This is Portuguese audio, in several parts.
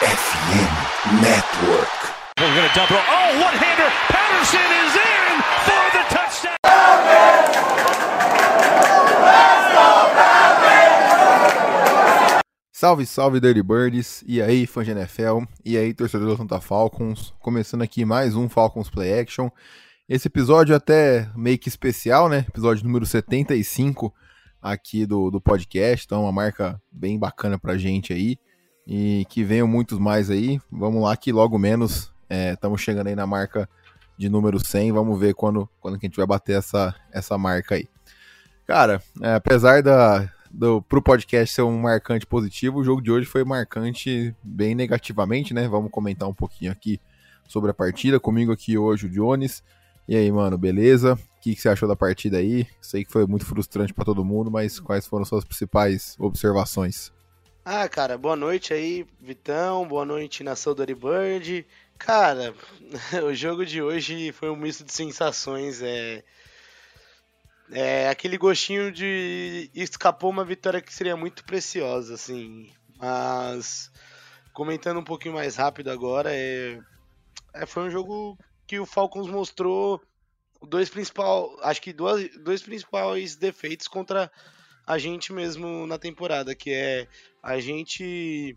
FM Network. We're going to double. Oh, one-hander. Patterson is in for the touchdown. Salve, salve Dirty Birds, e aí fã de NFL, e aí torcedor do Santa Falcons, começando aqui mais um Falcons Play Action. Esse episódio é até meio que especial, né? Episódio número 75 aqui do, do podcast, então é uma marca bem bacana pra gente aí, e que venham muitos mais aí. Vamos lá que logo menos estamos é, chegando aí na marca de número 100, vamos ver quando, quando que a gente vai bater essa, essa marca aí. Cara, é, apesar da, do, pro podcast ser um marcante positivo, o jogo de hoje foi marcante bem negativamente, né? Vamos comentar um pouquinho aqui sobre a partida. Comigo aqui hoje o Jones. E aí, mano, beleza? O que, que você achou da partida aí? Sei que foi muito frustrante para todo mundo, mas quais foram suas principais observações? Ah, cara, boa noite aí, Vitão. Boa noite, nação Dory Bird. Cara, o jogo de hoje foi um misto de sensações. É, é aquele gostinho de escapou uma vitória que seria muito preciosa, assim. Mas comentando um pouquinho mais rápido agora, é, é foi um jogo que o Falcons mostrou dois principal, acho que duas, dois principais defeitos contra a gente mesmo na temporada, que é a gente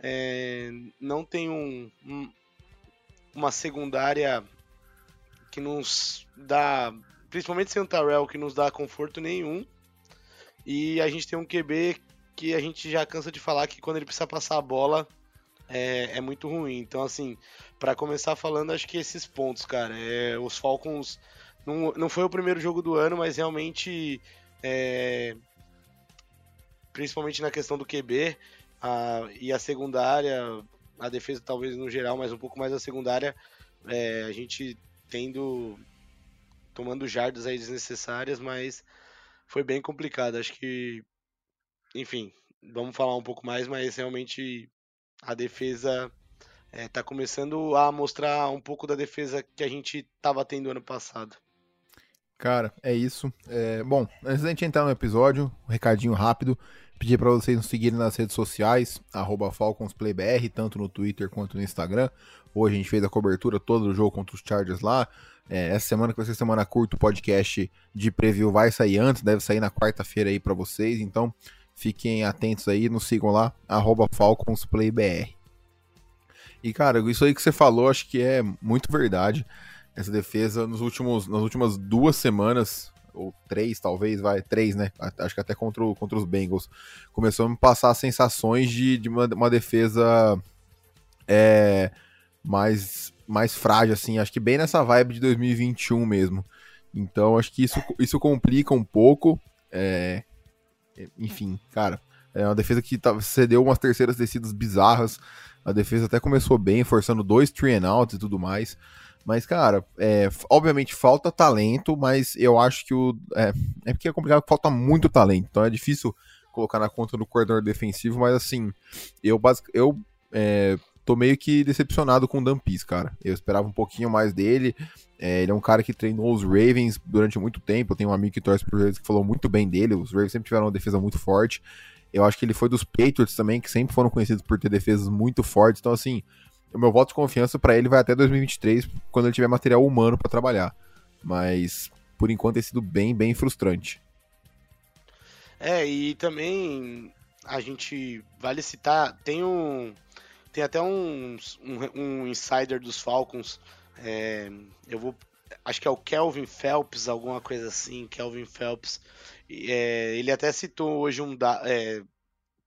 é, não tem um, um, uma secundária que nos dá principalmente sem o Tarell, que nos dá conforto nenhum. E a gente tem um QB que a gente já cansa de falar que quando ele precisa passar a bola é, é muito ruim. Então, assim, para começar falando, acho que esses pontos, cara. É, os Falcons. Não, não foi o primeiro jogo do ano, mas realmente. É, principalmente na questão do QB a, e a secundária, a defesa talvez no geral, mas um pouco mais a secundária, é, a gente tendo tomando jardas aí desnecessárias, mas foi bem complicado. Acho que, enfim, vamos falar um pouco mais, mas realmente a defesa está é, começando a mostrar um pouco da defesa que a gente estava tendo ano passado. Cara, é isso. É, bom, antes da gente entrar no episódio, um recadinho rápido. Pedir para vocês nos seguirem nas redes sociais, FalconsPlayBR, tanto no Twitter quanto no Instagram. Hoje a gente fez a cobertura toda do jogo contra os Chargers lá. É, essa semana, que vai ser semana curta, o podcast de preview vai sair antes, deve sair na quarta-feira aí para vocês. Então, fiquem atentos aí, nos sigam lá, FalconsPlayBR. E, cara, isso aí que você falou, acho que é muito verdade. Essa defesa, nos últimos, nas últimas duas semanas, ou três, talvez, vai, três, né? Acho que até contra, o, contra os Bengals. Começou a me passar sensações de, de uma, uma defesa é, mais mais frágil, assim, acho que bem nessa vibe de 2021 mesmo. Então, acho que isso, isso complica um pouco. É... Enfim, cara, é uma defesa que tá, cedeu umas terceiras descidas bizarras. A defesa até começou bem, forçando dois three and outs e tudo mais. Mas, cara, é, obviamente falta talento, mas eu acho que o. É, é porque é complicado falta muito talento. Então é difícil colocar na conta do coordenador defensivo, mas assim, eu, eu é, tô meio que decepcionado com o Dampis, cara. Eu esperava um pouquinho mais dele. É, ele é um cara que treinou os Ravens durante muito tempo. Eu tenho um amigo que torce pro Ravens que falou muito bem dele. Os Ravens sempre tiveram uma defesa muito forte. Eu acho que ele foi dos Patriots também, que sempre foram conhecidos por ter defesas muito fortes. Então, assim, o meu voto de confiança para ele vai até 2023, quando ele tiver material humano para trabalhar. Mas, por enquanto, tem sido bem, bem frustrante. É, e também a gente vale citar, tem um tem até um, um, um insider dos Falcons. É, eu vou. Acho que é o Kelvin Phelps, alguma coisa assim. Kelvin Phelps. É, ele até citou hoje um. Da, é,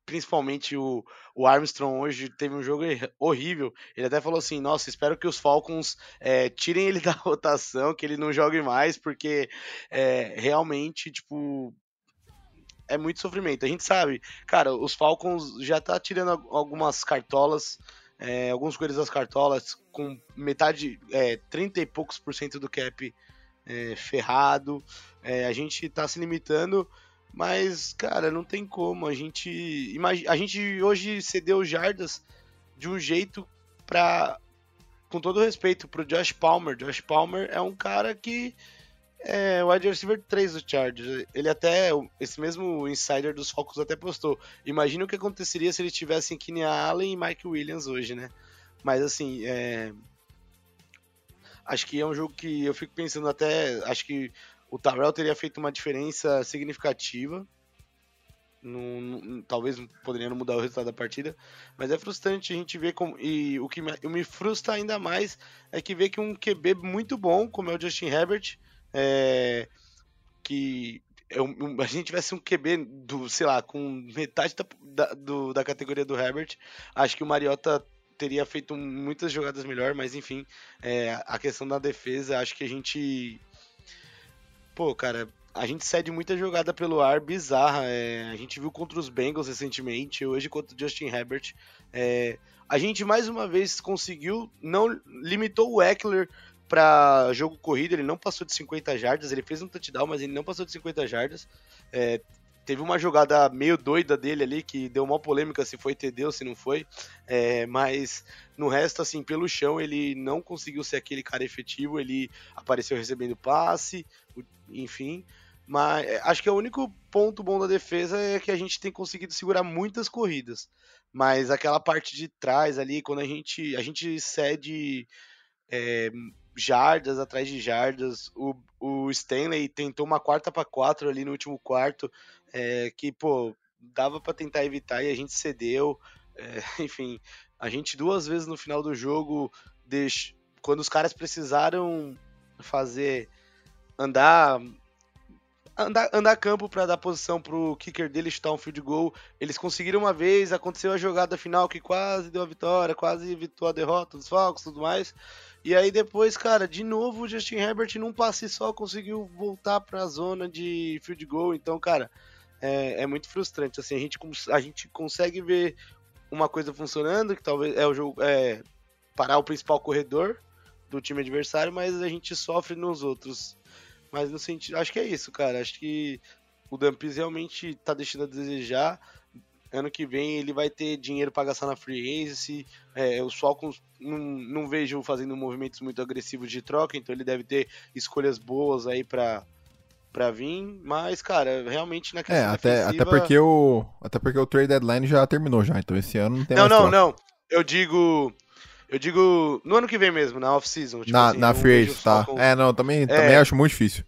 principalmente o, o Armstrong hoje teve um jogo horrível. Ele até falou assim: Nossa, espero que os Falcons é, tirem ele da rotação, que ele não jogue mais, porque é, realmente, tipo, é muito sofrimento. A gente sabe, cara, os Falcons já tá tirando algumas cartolas, é, alguns coelhos das cartolas, com metade, é, 30 e poucos por cento do cap ferrado. A gente tá se limitando, mas, cara, não tem como. A gente, a gente hoje cedeu jardas de um jeito pra. Com todo respeito pro Josh Palmer. Josh Palmer é um cara que É, o wide receiver 3 do Chargers. Ele até, esse mesmo insider dos Falcons até postou. Imagina o que aconteceria se eles tivessem Keenan Allen e Mike Williams hoje, né? Mas assim, é... acho que é um jogo que eu fico pensando até, acho que o Tyrell teria feito uma diferença significativa. Não, não, talvez poderia não mudar o resultado da partida, mas é frustrante a gente ver como. E o que me, me frustra ainda mais é que ver que um QB muito bom, como é o Justin Herbert, é, que eu, a gente tivesse um QB do, sei lá, com metade da, da, do, da categoria do Herbert, acho que o Mariota teria feito muitas jogadas melhor, mas enfim, é, a questão da defesa, acho que a gente. Pô, cara, a gente cede muita jogada pelo ar bizarra. É, a gente viu contra os Bengals recentemente, hoje contra o Justin Herbert. É, a gente mais uma vez conseguiu, não limitou o Eckler para jogo corrido, ele não passou de 50 jardas, ele fez um touchdown, mas ele não passou de 50 jardas. É, teve uma jogada meio doida dele ali, que deu uma polêmica se foi TD ou se não foi, é, mas no resto, assim, pelo chão, ele não conseguiu ser aquele cara efetivo, ele apareceu recebendo passe, enfim, mas é, acho que o único ponto bom da defesa é que a gente tem conseguido segurar muitas corridas, mas aquela parte de trás ali, quando a gente, a gente cede... É, jardas atrás de jardas. O, o Stanley tentou uma quarta para quatro ali no último quarto, é, que, pô, dava para tentar evitar e a gente cedeu. É, enfim, a gente duas vezes no final do jogo, deix... quando os caras precisaram fazer andar andar, andar campo para dar posição pro kicker dele chutar um field goal. Eles conseguiram uma vez, aconteceu a jogada final que quase deu a vitória, quase evitou a derrota dos Falcons e tudo mais. E aí depois, cara, de novo o Justin Herbert num passe só conseguiu voltar para a zona de field goal. Então, cara, é, é, muito frustrante. Assim, a gente, a gente consegue ver uma coisa funcionando, que talvez é o jogo é parar o principal corredor do time adversário, mas a gente sofre nos outros. Mas no sentido, acho que é isso, cara. Acho que o Dumpies realmente tá deixando a desejar ano que vem ele vai ter dinheiro para gastar na free agency. É, os Falcons não, não vejo fazendo movimentos muito agressivos de troca, então ele deve ter escolhas boas aí para para vir, mas cara, realmente na questão é, até, defensiva... até porque o até porque o trade deadline já terminou já, então esse ano não tem Não, não, troca. não. Eu digo eu digo no ano que vem mesmo, na off-season. Tipo na assim, na free agency, tá. Falcons... É, não, também, é, também acho muito difícil.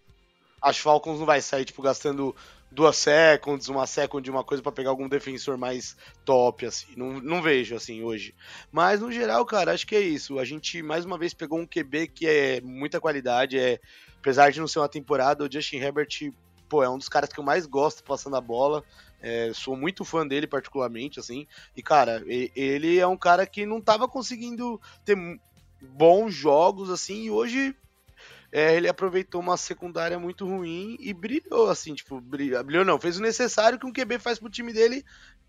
Acho que Falcons não vai sair, tipo, gastando duas seconds, uma second, uma coisa para pegar algum defensor mais top, assim. Não, não vejo, assim, hoje. Mas, no geral, cara, acho que é isso. A gente, mais uma vez, pegou um QB que é muita qualidade. É, apesar de não ser uma temporada, o Justin Herbert, pô, é um dos caras que eu mais gosto passando a bola. É, sou muito fã dele, particularmente, assim. E, cara, ele é um cara que não tava conseguindo ter bons jogos, assim, e hoje é, ele aproveitou uma secundária muito ruim e brilhou, assim, tipo, brilhou, brilhou não, fez o necessário que um QB faz pro time dele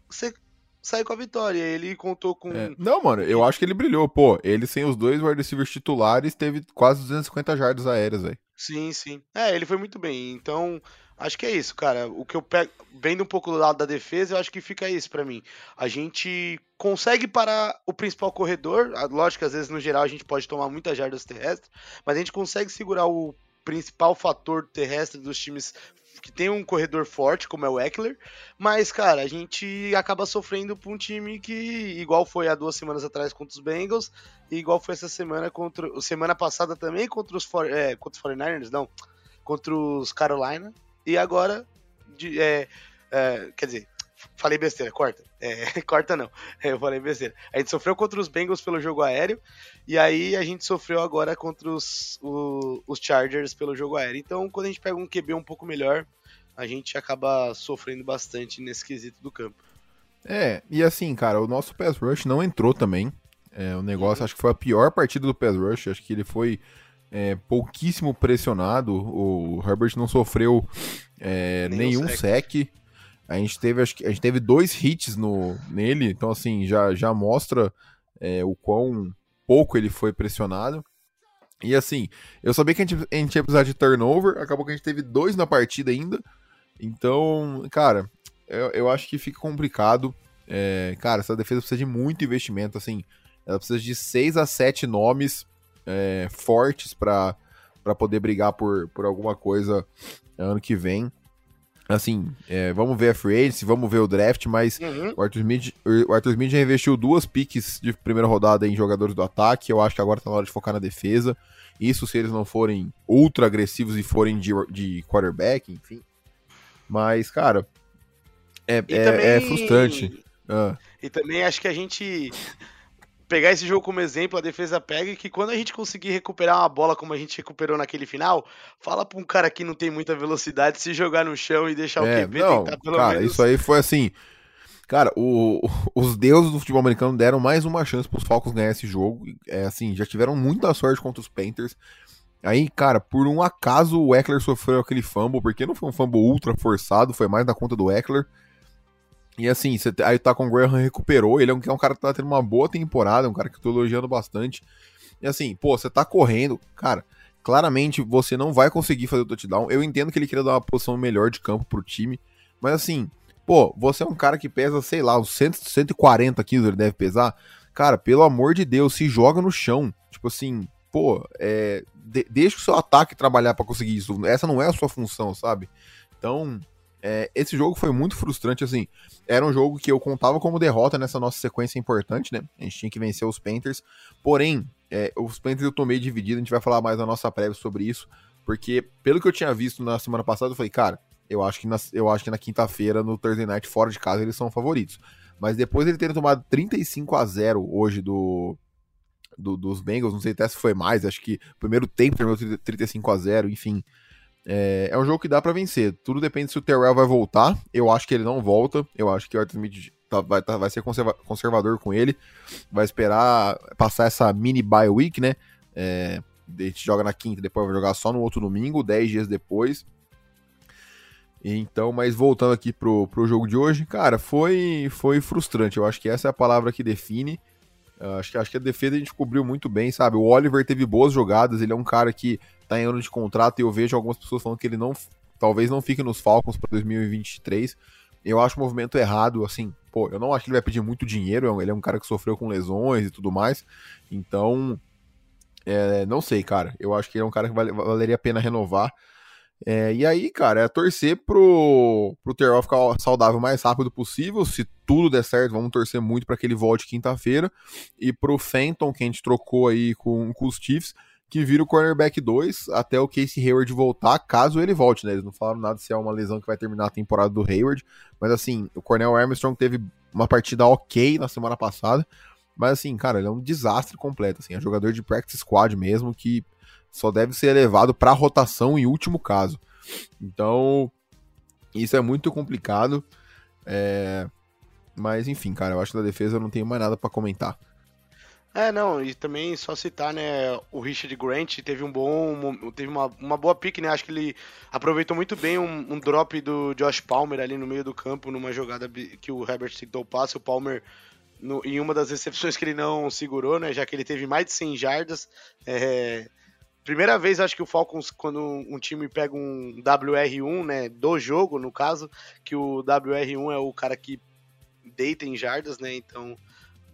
você sair com a vitória. Ele contou com. É. Não, mano, eu acho que ele brilhou. Pô, ele sem os dois wide receivers titulares teve quase 250 jardas aéreas, velho. Sim, sim. É, ele foi muito bem. Então, Acho que é isso, cara. O que eu pego, vendo um pouco do lado da defesa, eu acho que fica isso para mim. A gente consegue parar o principal corredor. Lógico que às vezes no geral a gente pode tomar muitas jardas terrestres, mas a gente consegue segurar o principal fator terrestre dos times que tem um corredor forte, como é o Eckler, mas, cara, a gente acaba sofrendo por um time que, igual foi há duas semanas atrás contra os Bengals, e igual foi essa semana contra. Semana passada também contra os, é, contra os 49ers, não, contra os Carolina, e agora, de, é, é, quer dizer, falei besteira, corta. É, corta não, eu falei besteira. A gente sofreu contra os Bengals pelo jogo aéreo, e aí a gente sofreu agora contra os, o, os Chargers pelo jogo aéreo. Então, quando a gente pega um QB um pouco melhor, a gente acaba sofrendo bastante nesse quesito do campo. É, e assim, cara, o nosso pass rush não entrou também. É, o negócio, uhum. acho que foi a pior partida do pass rush, acho que ele foi é, pouquíssimo pressionado. O Herbert não sofreu é, nenhum, nenhum sec. A gente teve, acho que, a gente teve dois hits no, nele, então assim, já, já mostra é, o quão pouco ele foi pressionado. E assim, eu sabia que a gente, a gente ia precisar de turnover, acabou que a gente teve dois na partida ainda. Então, cara, eu, eu acho que fica complicado. É, cara, essa defesa precisa de muito investimento, assim. Ela precisa de 6 a 7 nomes é, fortes para poder brigar por, por alguma coisa ano que vem. Assim, é, vamos ver a free agency, vamos ver o draft, mas uhum. o, Arthur Smith, o Arthur Smith já investiu duas piques de primeira rodada em jogadores do ataque. Eu acho que agora tá na hora de focar na defesa. Isso se eles não forem ultra agressivos e forem de, de quarterback, enfim. Mas, cara, é, é, também... é, frustrante. Ah. E também acho que a gente pegar esse jogo como exemplo, a defesa pega e que quando a gente conseguir recuperar uma bola como a gente recuperou naquele final, fala pra um cara que não tem muita velocidade se jogar no chão e deixar é, o QB não, tentar pelo cara, menos. Isso aí foi assim. Cara, o, os deuses do futebol americano deram mais uma chance pros Falcons ganhar esse jogo. É assim, já tiveram muita sorte contra os Panthers. Aí, cara, por um acaso o Eckler sofreu aquele fumble, porque não foi um fumble ultra forçado, foi mais na conta do Eckler. E assim, você, aí o Graham recuperou, ele é um, é um cara que tá tendo uma boa temporada, um cara que eu tô elogiando bastante. E assim, pô, você tá correndo, cara, claramente você não vai conseguir fazer o touchdown. Eu entendo que ele queria dar uma posição melhor de campo pro time, mas assim, pô, você é um cara que pesa, sei lá, uns 100, 140 quilos ele deve pesar. Cara, pelo amor de Deus, se joga no chão. Tipo assim, pô, é, de, deixa o seu ataque trabalhar para conseguir isso. Essa não é a sua função, sabe? Então, é, esse jogo foi muito frustrante, assim. Era um jogo que eu contava como derrota nessa nossa sequência importante, né? A gente tinha que vencer os Panthers. Porém, é, os Panthers eu tomei dividido, a gente vai falar mais na nossa prévia sobre isso. Porque, pelo que eu tinha visto na semana passada, eu falei, cara, eu acho que na, eu acho que na quinta-feira, no Thursday Night, fora de casa, eles são favoritos. Mas depois de ele terem tomado 35 a 0 hoje do, do, dos Bengals, não sei até se foi mais, acho que o primeiro tempo terminou 35 a 0 enfim. É, é um jogo que dá para vencer. Tudo depende se o Terrell vai voltar. Eu acho que ele não volta. Eu acho que o Arthur Smith tá, vai, tá, vai ser conserva conservador com ele. Vai esperar passar essa mini bye week, né? É, a gente joga na quinta, depois vai jogar só no outro domingo, 10 dias depois. Então, mas voltando aqui pro, pro jogo de hoje, cara, foi, foi frustrante. Eu acho que essa é a palavra que define. acho, que, acho que a defesa a gente cobriu muito bem, sabe? O Oliver teve boas jogadas, ele é um cara que tá em ano de contrato e eu vejo algumas pessoas falando que ele não talvez não fique nos Falcons para 2023. Eu acho o movimento errado, assim, pô, eu não acho que ele vai pedir muito dinheiro, ele é um cara que sofreu com lesões e tudo mais. Então, é, não sei, cara. Eu acho que ele é um cara que vale, valeria a pena renovar. É, e aí, cara, é torcer pro, pro Terrell ficar saudável o mais rápido possível. Se tudo der certo, vamos torcer muito para que ele volte quinta-feira. E pro Fenton, que a gente trocou aí com, com os Chiefs, que vira o cornerback 2 até o Casey Hayward voltar, caso ele volte, né? Eles não falaram nada se é uma lesão que vai terminar a temporada do Hayward, mas assim, o Cornell Armstrong teve uma partida ok na semana passada, mas assim, cara, ele é um desastre completo, assim, é jogador de practice squad mesmo que só deve ser elevado para rotação em último caso. Então, isso é muito complicado. É... Mas enfim, cara, eu acho que da defesa eu não tenho mais nada para comentar. É, não, e também só citar, né, o Richard Grant teve um bom, teve uma, uma boa pique, né, acho que ele aproveitou muito bem um, um, drop do Josh Palmer ali no meio do campo, numa jogada que o Herbert tentou o passe, o Palmer, no, em uma das recepções que ele não segurou, né, já que ele teve mais de 100 jardas, é, primeira vez acho que o Falcons, quando um time pega um WR1, né, do jogo, no caso, que o WR1 é o cara que deita em jardas, né, então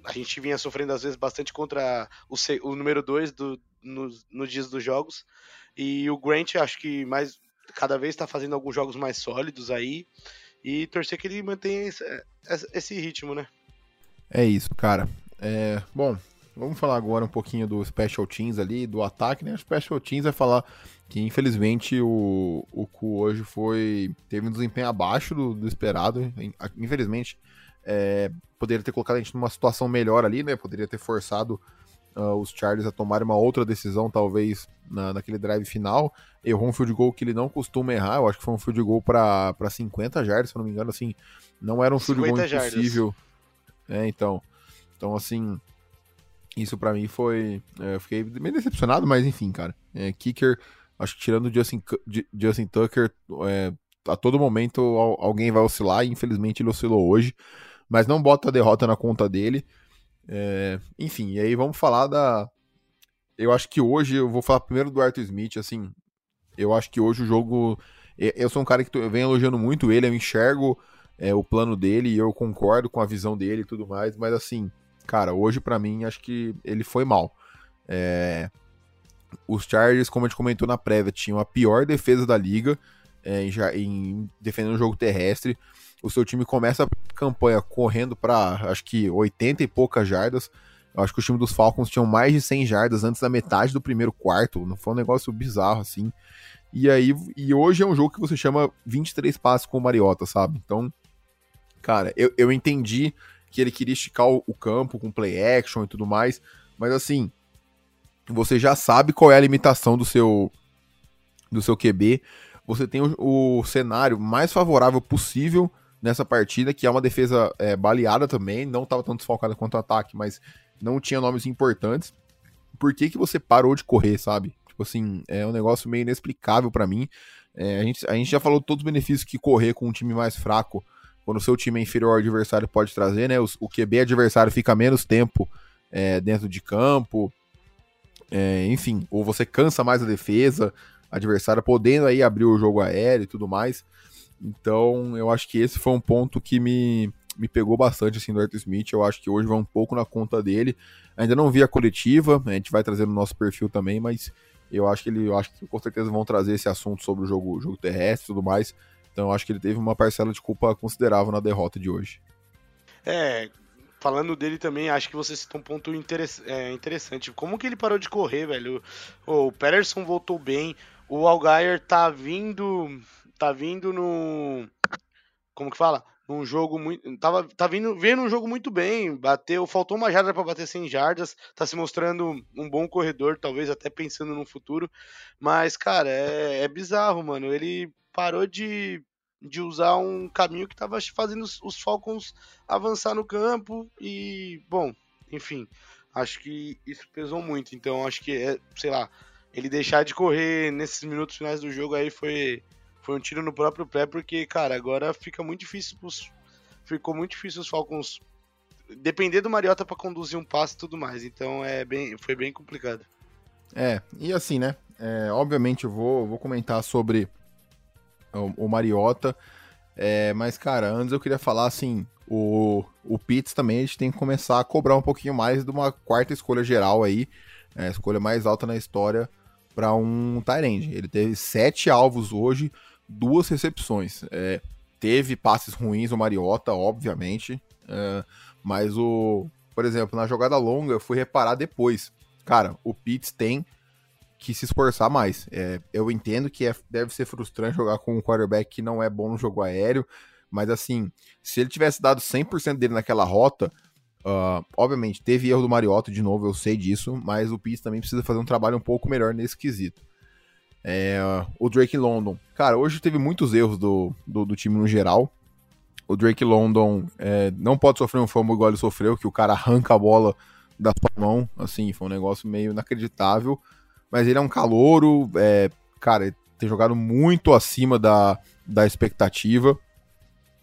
a gente vinha sofrendo às vezes bastante contra o, o número 2 do, nos no dias dos jogos. E o Grant, acho que mais cada vez está fazendo alguns jogos mais sólidos aí. E torcer que ele mantenha esse, esse ritmo, né? É isso, cara. É, bom, vamos falar agora um pouquinho do Special Teams ali, do ataque, né? O Special Teams vai falar que infelizmente o, o hoje foi. teve um desempenho abaixo do, do esperado. Infelizmente, é, poderia ter colocado a gente numa situação melhor ali, né? Poderia ter forçado uh, os Chargers a tomarem uma outra decisão, talvez, na, naquele drive final. Errou um field goal que ele não costuma errar, eu acho que foi um field goal para 50 jardas, se eu não me engano, assim, não era um field goal impossível. É, então, então assim, isso para mim foi, é, eu fiquei meio decepcionado, mas enfim, cara, é, kicker, acho que tirando o Justin, Justin Tucker, é, a todo momento alguém vai oscilar, e infelizmente ele oscilou hoje mas não bota a derrota na conta dele. É, enfim, e aí vamos falar da. Eu acho que hoje eu vou falar primeiro do Arthur Smith, assim. Eu acho que hoje o jogo. Eu sou um cara que tô, eu venho elogiando muito ele, eu enxergo é, o plano dele e eu concordo com a visão dele e tudo mais, mas assim, cara, hoje para mim acho que ele foi mal. É, os Chargers, como a gente comentou na prévia, tinham a pior defesa da liga é, em, em defendendo o jogo terrestre. O seu time começa a campanha correndo para acho que 80 e poucas jardas. Eu acho que o time dos Falcons tinham mais de 100 jardas antes da metade do primeiro quarto. Não foi um negócio bizarro assim. E aí, e hoje é um jogo que você chama 23 passes com o Mariota, sabe? Então, cara, eu, eu entendi que ele queria esticar o, o campo com play action e tudo mais, mas assim, você já sabe qual é a limitação do seu do seu QB. Você tem o, o cenário mais favorável possível nessa partida, que é uma defesa é, baleada também, não estava tão desfalcada quanto o ataque, mas não tinha nomes importantes. Por que, que você parou de correr, sabe? Tipo assim, é um negócio meio inexplicável para mim. É, a, gente, a gente já falou todos os benefícios que correr com um time mais fraco, quando o seu time é inferior ao adversário, pode trazer, né? O, o QB adversário fica menos tempo é, dentro de campo, é, enfim, ou você cansa mais a defesa adversária, podendo aí abrir o jogo aéreo e tudo mais. Então, eu acho que esse foi um ponto que me, me pegou bastante assim do Arthur Smith. Eu acho que hoje vai um pouco na conta dele. Ainda não vi a coletiva, a gente vai trazer no nosso perfil também, mas eu acho que ele, eu acho que com certeza vão trazer esse assunto sobre o jogo, jogo terrestre e tudo mais. Então, eu acho que ele teve uma parcela de culpa considerável na derrota de hoje. É, falando dele também, acho que você citou um ponto é, interessante. Como que ele parou de correr, velho? O, o Patterson voltou bem, o Algaier tá vindo tá vindo no. Como que fala? Num jogo muito. Tava, tá vindo, vendo um jogo muito bem. Bateu. Faltou uma jarda para bater 100 jardas. Tá se mostrando um bom corredor, talvez até pensando no futuro. Mas, cara, é, é bizarro, mano. Ele parou de, de usar um caminho que tava fazendo os Falcons avançar no campo. E, bom, enfim. Acho que isso pesou muito. Então, acho que é, sei lá, ele deixar de correr nesses minutos finais do jogo aí foi foi um tiro no próprio pé, porque, cara, agora fica muito difícil pros, ficou muito difícil os Falcons depender do Mariota para conduzir um passe e tudo mais. Então é bem, foi bem complicado. É, e assim, né? É, obviamente eu vou, vou comentar sobre o, o Mariota, é, mas, cara, antes eu queria falar assim: o, o Pitts também a gente tem que começar a cobrar um pouquinho mais de uma quarta escolha geral aí, é, escolha mais alta na história para um Tyrande. Ele teve sete alvos hoje, duas recepções. É, teve passes ruins o Mariota, obviamente, é, mas o, por exemplo, na jogada longa eu fui reparar depois. Cara, o Pitts tem que se esforçar mais. É, eu entendo que é, deve ser frustrante jogar com um quarterback que não é bom no jogo aéreo, mas assim, se ele tivesse dado 100% dele naquela rota, uh, obviamente teve erro do Mariota de novo, eu sei disso, mas o Pitts também precisa fazer um trabalho um pouco melhor nesse quesito. É, o Drake London. Cara, hoje teve muitos erros do, do, do time no geral. O Drake London é, não pode sofrer um fumble igual ele sofreu, que o cara arranca a bola da sua mão. Assim, foi um negócio meio inacreditável. Mas ele é um calouro, é, cara, tem jogado muito acima da, da expectativa.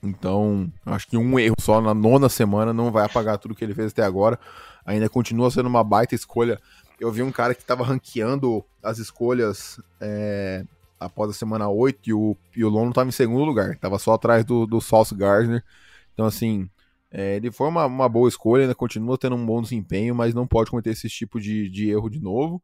Então, acho que um erro só na nona semana não vai apagar tudo que ele fez até agora. Ainda continua sendo uma baita escolha eu vi um cara que estava ranqueando as escolhas é, após a semana 8 e o, e o Lono estava em segundo lugar. Tava só atrás do, do Sauce Gardner. Então, assim, é, ele foi uma, uma boa escolha, ainda continua tendo um bom desempenho, mas não pode cometer esse tipo de, de erro de novo.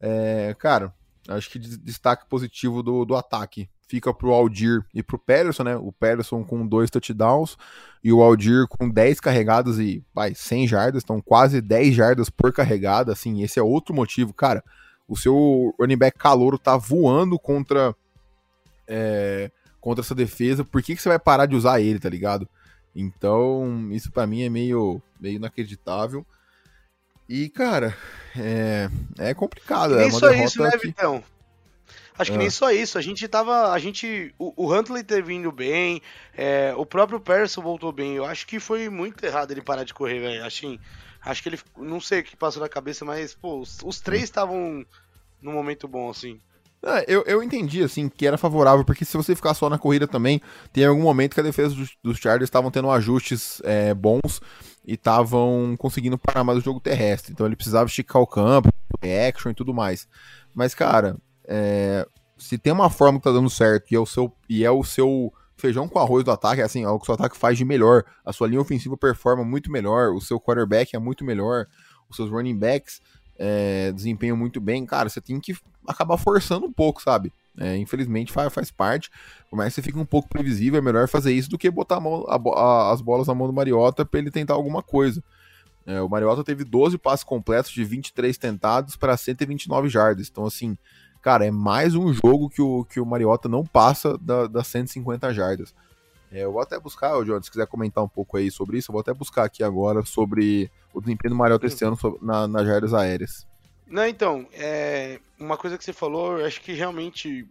É, cara, acho que destaque positivo do, do ataque fica pro Aldir e pro Patterson, né? O Patterson com dois touchdowns e o Aldir com 10 carregadas e, vai, 100 jardas, então quase 10 jardas por carregada, assim, esse é outro motivo, cara. O seu running back calouro tá voando contra é, contra essa defesa, por que, que você vai parar de usar ele, tá ligado? Então, isso para mim é meio, meio inacreditável. E, cara, é, é complicado. é uma só isso, né, que... Vitão? Acho que nem ah. só isso. A gente tava. A gente. O, o Huntley ter vindo bem. É, o próprio Persson voltou bem. Eu acho que foi muito errado ele parar de correr, velho. Assim, acho que ele. Não sei o que passou na cabeça, mas, pô, os, os três hum. estavam num momento bom, assim. É, eu, eu entendi, assim, que era favorável, porque se você ficar só na corrida também, tem algum momento que a defesa dos, dos Chargers estavam tendo ajustes é, bons e estavam conseguindo parar mais o jogo terrestre. Então ele precisava esticar o campo, action e tudo mais. Mas, cara, é, se tem uma forma que tá dando certo e é o seu, e é o seu feijão com arroz do ataque, é assim, é o que o seu ataque faz de melhor. A sua linha ofensiva performa muito melhor, o seu quarterback é muito melhor, os seus running backs é, desempenham muito bem, cara, você tem que acabar forçando um pouco, sabe? É, infelizmente faz, faz parte, por mais que você fique um pouco previsível, é melhor fazer isso do que botar a mão, a, a, as bolas na mão do Mariota para ele tentar alguma coisa. É, o Mariota teve 12 passes completos de 23 tentados para 129 jardas. Então, assim, cara, é mais um jogo que o, que o Mariota não passa da, das 150 jardas. É, eu vou até buscar, John, se quiser comentar um pouco aí sobre isso, eu vou até buscar aqui agora sobre o desempenho do Mariota esse ano na, nas jardas aéreas. Não, então, é, uma coisa que você falou, eu acho que realmente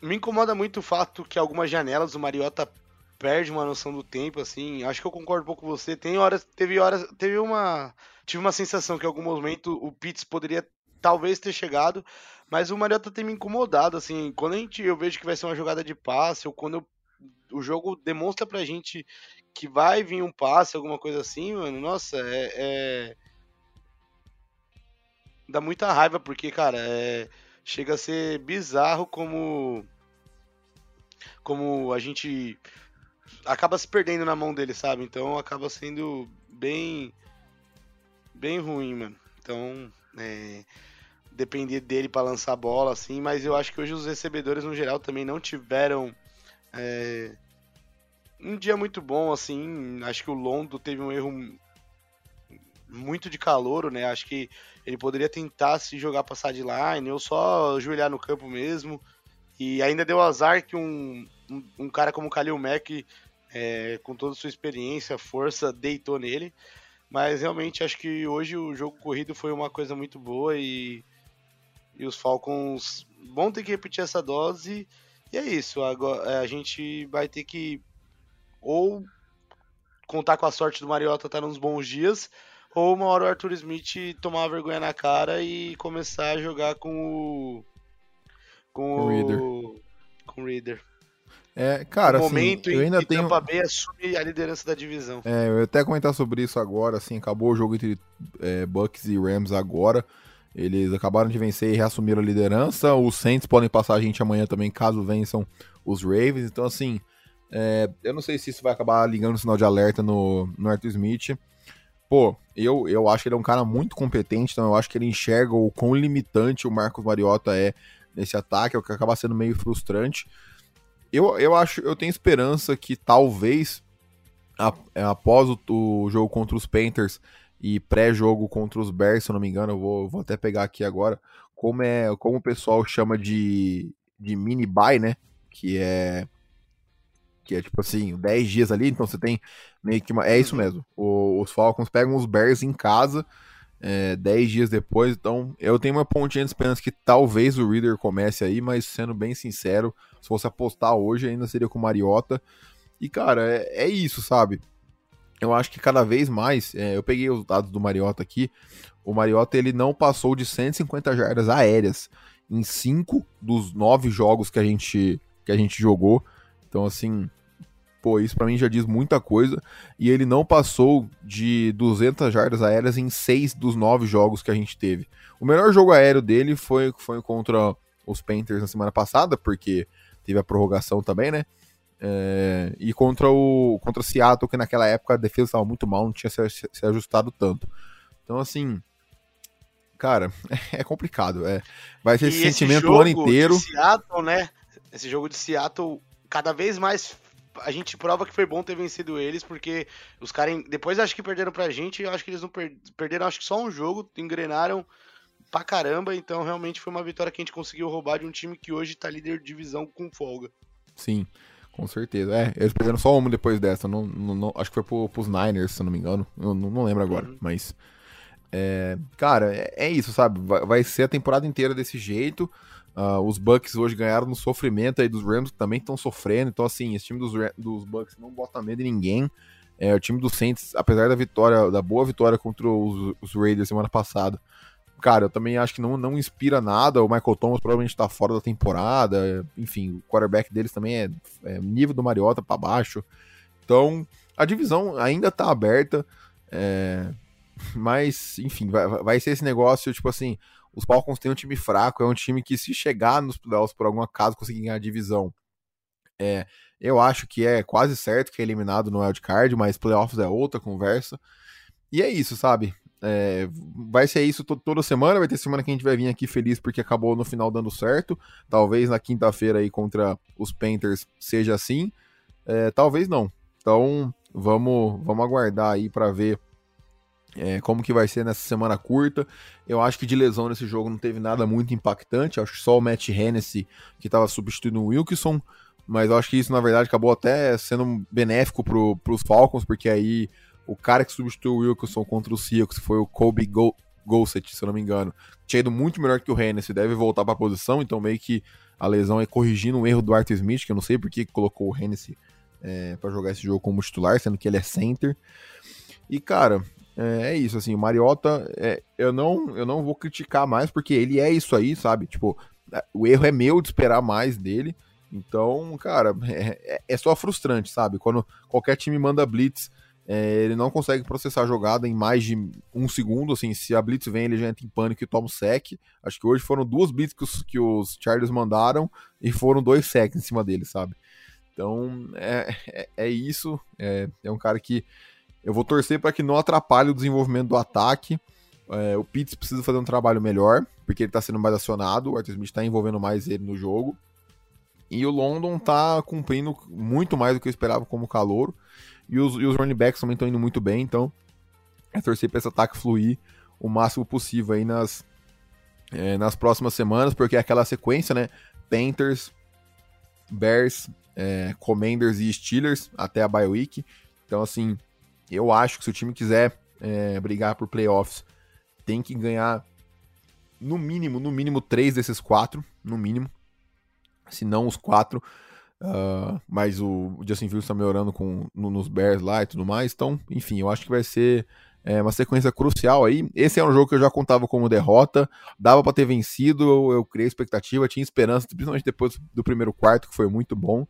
me incomoda muito o fato que algumas janelas o Mariota perde uma noção do tempo, assim. Acho que eu concordo um pouco com você. Tem horas, teve horas, teve uma, tive uma sensação que em algum momento o Pitts poderia talvez ter chegado, mas o Mariota tem me incomodado, assim. Quando a gente, eu vejo que vai ser uma jogada de passe ou quando eu, o jogo demonstra pra gente que vai vir um passe, alguma coisa assim, mano. Nossa, é, é dá muita raiva, porque, cara, é... chega a ser bizarro como. Como a gente acaba se perdendo na mão dele, sabe? Então acaba sendo bem. bem ruim, mano. Então, é, depender dele para lançar a bola, assim, mas eu acho que hoje os recebedores no geral também não tiveram é, um dia muito bom, assim. Acho que o Londo teve um erro muito de calor, né? Acho que ele poderia tentar se jogar passar de line ou só ajoelhar no campo mesmo. E ainda deu azar que um, um, um cara como o Khalil Mack, é, com toda a sua experiência, força, deitou nele. Mas realmente acho que hoje o jogo corrido foi uma coisa muito boa e, e os Falcons vão ter que repetir essa dose. E é isso. Agora, é, a gente vai ter que ou contar com a sorte do Mariota estar tá nos bons dias, ou uma hora o Arthur Smith tomar vergonha na cara e começar a jogar com o. Com o. Reader. Com o Reader. É, cara, no assim, momento eu ainda tenho... Tampa Bay assume a liderança da divisão. É, eu ia até comentar sobre isso agora, assim, acabou o jogo entre é, Bucks e Rams agora. Eles acabaram de vencer e reassumiram a liderança. Os Saints podem passar a gente amanhã também, caso vençam os Ravens. Então, assim, é, eu não sei se isso vai acabar ligando o sinal de alerta no, no Arthur Smith pô, eu, eu acho que ele é um cara muito competente, então eu acho que ele enxerga o quão limitante o Marcos Mariota é nesse ataque, é o que acaba sendo meio frustrante. Eu, eu acho, eu tenho esperança que talvez é, após o, o, jogo contra os Panthers e pré-jogo contra os Bears, se eu não me engano, eu vou, vou até pegar aqui agora, como é, como o pessoal chama de, de mini buy, né? Que é que é tipo assim, 10 dias ali, então você tem meio que uma. É isso uhum. mesmo. O, os Falcons pegam os Bears em casa é, 10 dias depois, então eu tenho uma pontinha de esperança que talvez o Reader comece aí, mas sendo bem sincero, se fosse apostar hoje ainda seria com o Mariota. E cara, é, é isso, sabe? Eu acho que cada vez mais, é, eu peguei os dados do Mariota aqui, o Mariota ele não passou de 150 jardas aéreas em 5 dos 9 jogos que a gente, que a gente jogou. Então, assim, pô, isso para mim já diz muita coisa. E ele não passou de 200 jardas aéreas em seis dos nove jogos que a gente teve. O melhor jogo aéreo dele foi, foi contra os Panthers na semana passada, porque teve a prorrogação também, né? É, e contra o contra o Seattle, que naquela época a defesa estava muito mal, não tinha se, se, ajustado tanto. Então, assim, cara, é complicado. É, vai ser esse, esse sentimento o ano inteiro. Seattle, né? Esse jogo de Seattle cada vez mais a gente prova que foi bom ter vencido eles, porque os caras depois acho que perderam pra gente, eu acho que eles não per, perderam acho que só um jogo, engrenaram pra caramba, então realmente foi uma vitória que a gente conseguiu roubar de um time que hoje tá líder de divisão com folga. Sim, com certeza. É, eles perderam só uma depois dessa, não, não, não acho que foi pro, pros Niners, se eu não me engano, eu não, não lembro agora, uhum. mas... É, cara, é, é, isso, sabe? Vai, vai ser a temporada inteira desse jeito. Uh, os Bucks hoje ganharam no sofrimento aí dos Rams, que também estão sofrendo. Então, assim, esse time dos, dos Bucks não bota medo em ninguém. É, o time dos Saints, apesar da vitória, da boa vitória contra os, os Raiders semana passada, cara, eu também acho que não, não inspira nada. O Michael Thomas provavelmente está fora da temporada. Enfim, o quarterback deles também é, é nível do Mariota para baixo. Então, a divisão ainda tá aberta. É, mas, enfim, vai, vai ser esse negócio, tipo assim, os Falcons têm um time fraco, é um time que se chegar nos playoffs por algum acaso conseguir ganhar a divisão, é, eu acho que é quase certo que é eliminado no wildcard, mas playoffs é outra conversa. E é isso, sabe? é, vai ser isso toda semana. Vai ter semana que a gente vai vir aqui feliz porque acabou no final dando certo. Talvez na quinta-feira aí contra os Panthers seja assim. É, talvez não. Então vamos, vamos aguardar aí para ver é, como que vai ser nessa semana curta. Eu acho que de lesão nesse jogo não teve nada muito impactante. Acho que só o Matt Hennessy que estava substituindo o Wilkinson. Mas eu acho que isso, na verdade, acabou até sendo benéfico para os Falcons, porque aí o cara que substituiu o Wilkinson contra o Seahawks foi o Kobe Go Gossett, se eu não me engano. Tinha ido muito melhor que o Hennessy, deve voltar para a posição, então meio que a lesão é corrigindo um erro do Arthur Smith, que eu não sei por que colocou o Hennessy é, para jogar esse jogo como titular, sendo que ele é center. E, cara, é, é isso, assim, o Mariota, é, eu, não, eu não vou criticar mais, porque ele é isso aí, sabe? Tipo, é, o erro é meu de esperar mais dele. Então, cara, é, é, é só frustrante, sabe? Quando qualquer time manda blitz é, ele não consegue processar a jogada em mais de um segundo. Assim, se a blitz vem, ele já entra em pânico e toma o sec. Acho que hoje foram duas blitz que os, que os Chargers mandaram e foram dois secs em cima dele, sabe? Então é, é, é isso. É, é, um cara que eu vou torcer para que não atrapalhe o desenvolvimento do ataque. É, o Pitts precisa fazer um trabalho melhor, porque ele está sendo mais acionado. O Arthur Smith está envolvendo mais ele no jogo. E o London está cumprindo muito mais do que eu esperava como calor. E os, e os running backs também estão indo muito bem, então é torcer para esse ataque fluir o máximo possível aí nas, é, nas próximas semanas, porque é aquela sequência, né? Panthers, Bears, é, Commanders e Steelers até a bye week. Então, assim, eu acho que se o time quiser é, brigar por playoffs, tem que ganhar no mínimo, no mínimo três desses quatro, no mínimo. Se não os quatro, Uh, mas o, Justin Fields está melhorando com, no, nos Bears lá e tudo mais. Então, enfim, eu acho que vai ser é, uma sequência crucial aí. Esse é um jogo que eu já contava como derrota. Dava para ter vencido, eu, eu criei expectativa, tinha esperança, principalmente depois do primeiro quarto, que foi muito bom,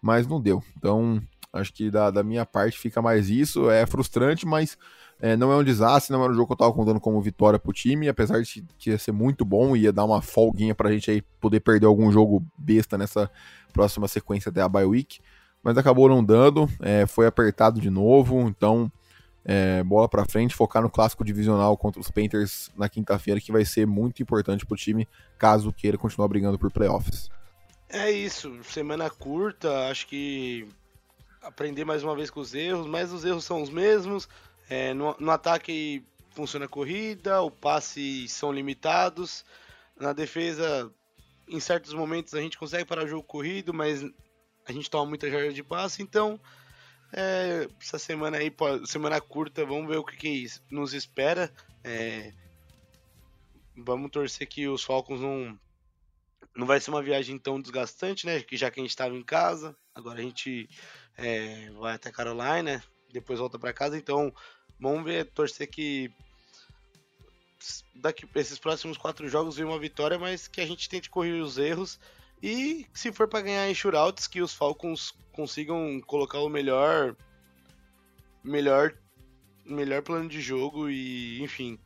mas não deu. Então, acho que da, da minha parte fica mais isso. É frustrante, mas é, não é um desastre, não era um jogo que eu tava contando como vitória pro time, apesar de que ia ser muito bom, ia dar uma folguinha pra gente aí poder perder algum jogo besta nessa próxima sequência da bye week, mas acabou não dando, é, foi apertado de novo, então é, bola pra frente, focar no clássico divisional contra os Panthers na quinta-feira, que vai ser muito importante pro time, caso queira continuar brigando por playoffs. É isso, semana curta, acho que aprender mais uma vez com os erros, mas os erros são os mesmos, é, no, no, ataque funciona a corrida, o passe são limitados. Na defesa, em certos momentos a gente consegue parar o jogo corrido, mas a gente toma muita jarda de passe. Então, é, essa semana aí, semana curta, vamos ver o que, que nos espera. É, vamos torcer que os Falcons não não vai ser uma viagem tão desgastante, né? Que já que a gente estava em casa, agora a gente é, vai até Carolina, depois volta para casa, então Vamos ver, torcer que daqui esses próximos quatro jogos venha uma vitória, mas que a gente tente corrigir os erros e se for para ganhar em shootouts, que os Falcons consigam colocar o melhor melhor melhor plano de jogo e, enfim,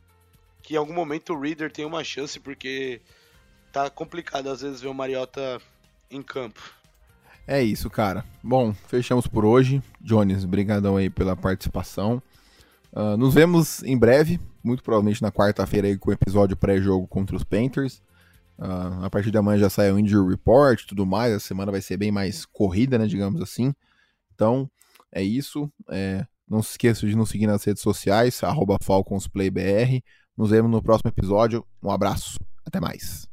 que em algum momento o Reader tenha uma chance, porque tá complicado às vezes ver o Mariota em campo. É isso, cara. Bom, fechamos por hoje. Jones, brigadão aí pela participação. Uh, nos vemos em breve, muito provavelmente na quarta-feira aí com o episódio pré-jogo contra os Panthers. Uh, a partir de amanhã já sai o Injury Report e tudo mais. A semana vai ser bem mais corrida, né? Digamos assim. Então, é isso. É, não se esqueça de nos seguir nas redes sociais, FalconsPlayBR. Nos vemos no próximo episódio. Um abraço. Até mais.